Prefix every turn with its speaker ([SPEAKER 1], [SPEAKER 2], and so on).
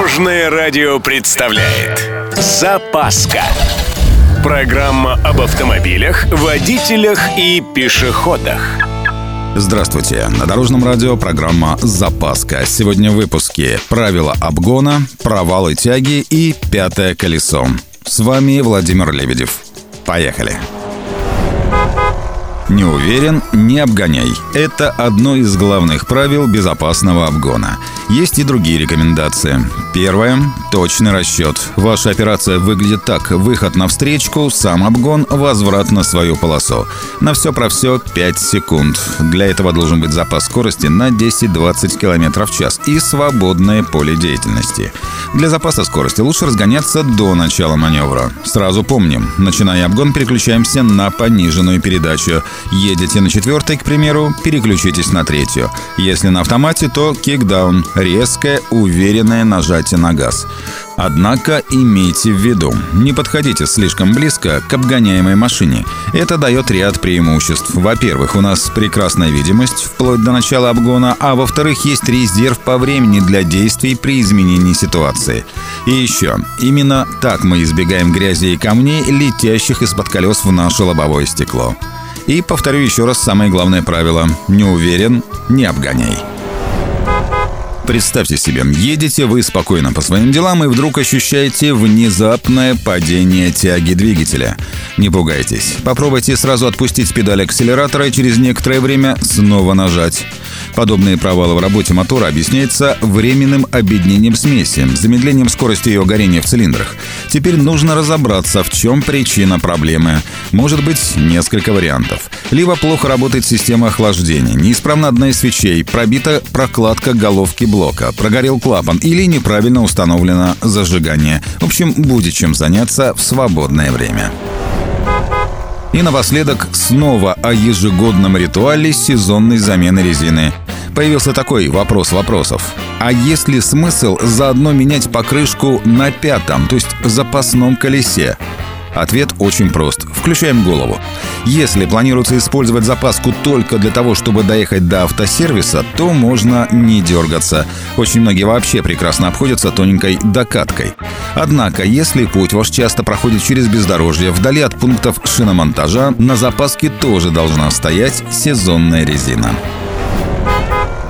[SPEAKER 1] Дорожное радио представляет Запаска Программа об автомобилях, водителях и пешеходах
[SPEAKER 2] Здравствуйте! На Дорожном радио программа «Запаска». Сегодня в выпуске «Правила обгона», «Провалы тяги» и «Пятое колесо». С вами Владимир Лебедев. Поехали! Не уверен – не обгоняй. Это одно из главных правил безопасного обгона. Есть и другие рекомендации. Первое – точный расчет. Ваша операция выглядит так. Выход на встречку, сам обгон, возврат на свою полосу. На все про все 5 секунд. Для этого должен быть запас скорости на 10-20 км в час и свободное поле деятельности. Для запаса скорости лучше разгоняться до начала маневра. Сразу помним, начиная обгон, переключаемся на пониженную передачу. Едете на четвертой, к примеру, переключитесь на третью. Если на автомате, то кикдаун – резкое, уверенное нажатие на газ. Однако имейте в виду, не подходите слишком близко к обгоняемой машине. Это дает ряд преимуществ. Во-первых, у нас прекрасная видимость вплоть до начала обгона, а во-вторых, есть резерв по времени для действий при изменении ситуации. И еще, именно так мы избегаем грязи и камней, летящих из-под колес в наше лобовое стекло. И повторю еще раз самое главное правило. Не уверен – не обгоняй. Представьте себе, едете вы спокойно по своим делам и вдруг ощущаете внезапное падение тяги двигателя. Не пугайтесь. Попробуйте сразу отпустить педаль акселератора и через некоторое время снова нажать. Подобные провалы в работе мотора объясняются временным обеднением смеси, замедлением скорости ее горения в цилиндрах. Теперь нужно разобраться, в чем причина проблемы. Может быть, несколько вариантов. Либо плохо работает система охлаждения, неисправна одна из свечей, пробита прокладка головки блока, прогорел клапан или неправильно установлено зажигание. В общем, будет чем заняться в свободное время. И напоследок снова о ежегодном ритуале сезонной замены резины. Появился такой вопрос вопросов. А есть ли смысл заодно менять покрышку на пятом, то есть запасном колесе? Ответ очень прост. Включаем голову. Если планируется использовать запаску только для того, чтобы доехать до автосервиса, то можно не дергаться. Очень многие вообще прекрасно обходятся тоненькой докаткой. Однако, если путь ваш часто проходит через бездорожье, вдали от пунктов шиномонтажа, на запаске тоже должна стоять сезонная резина.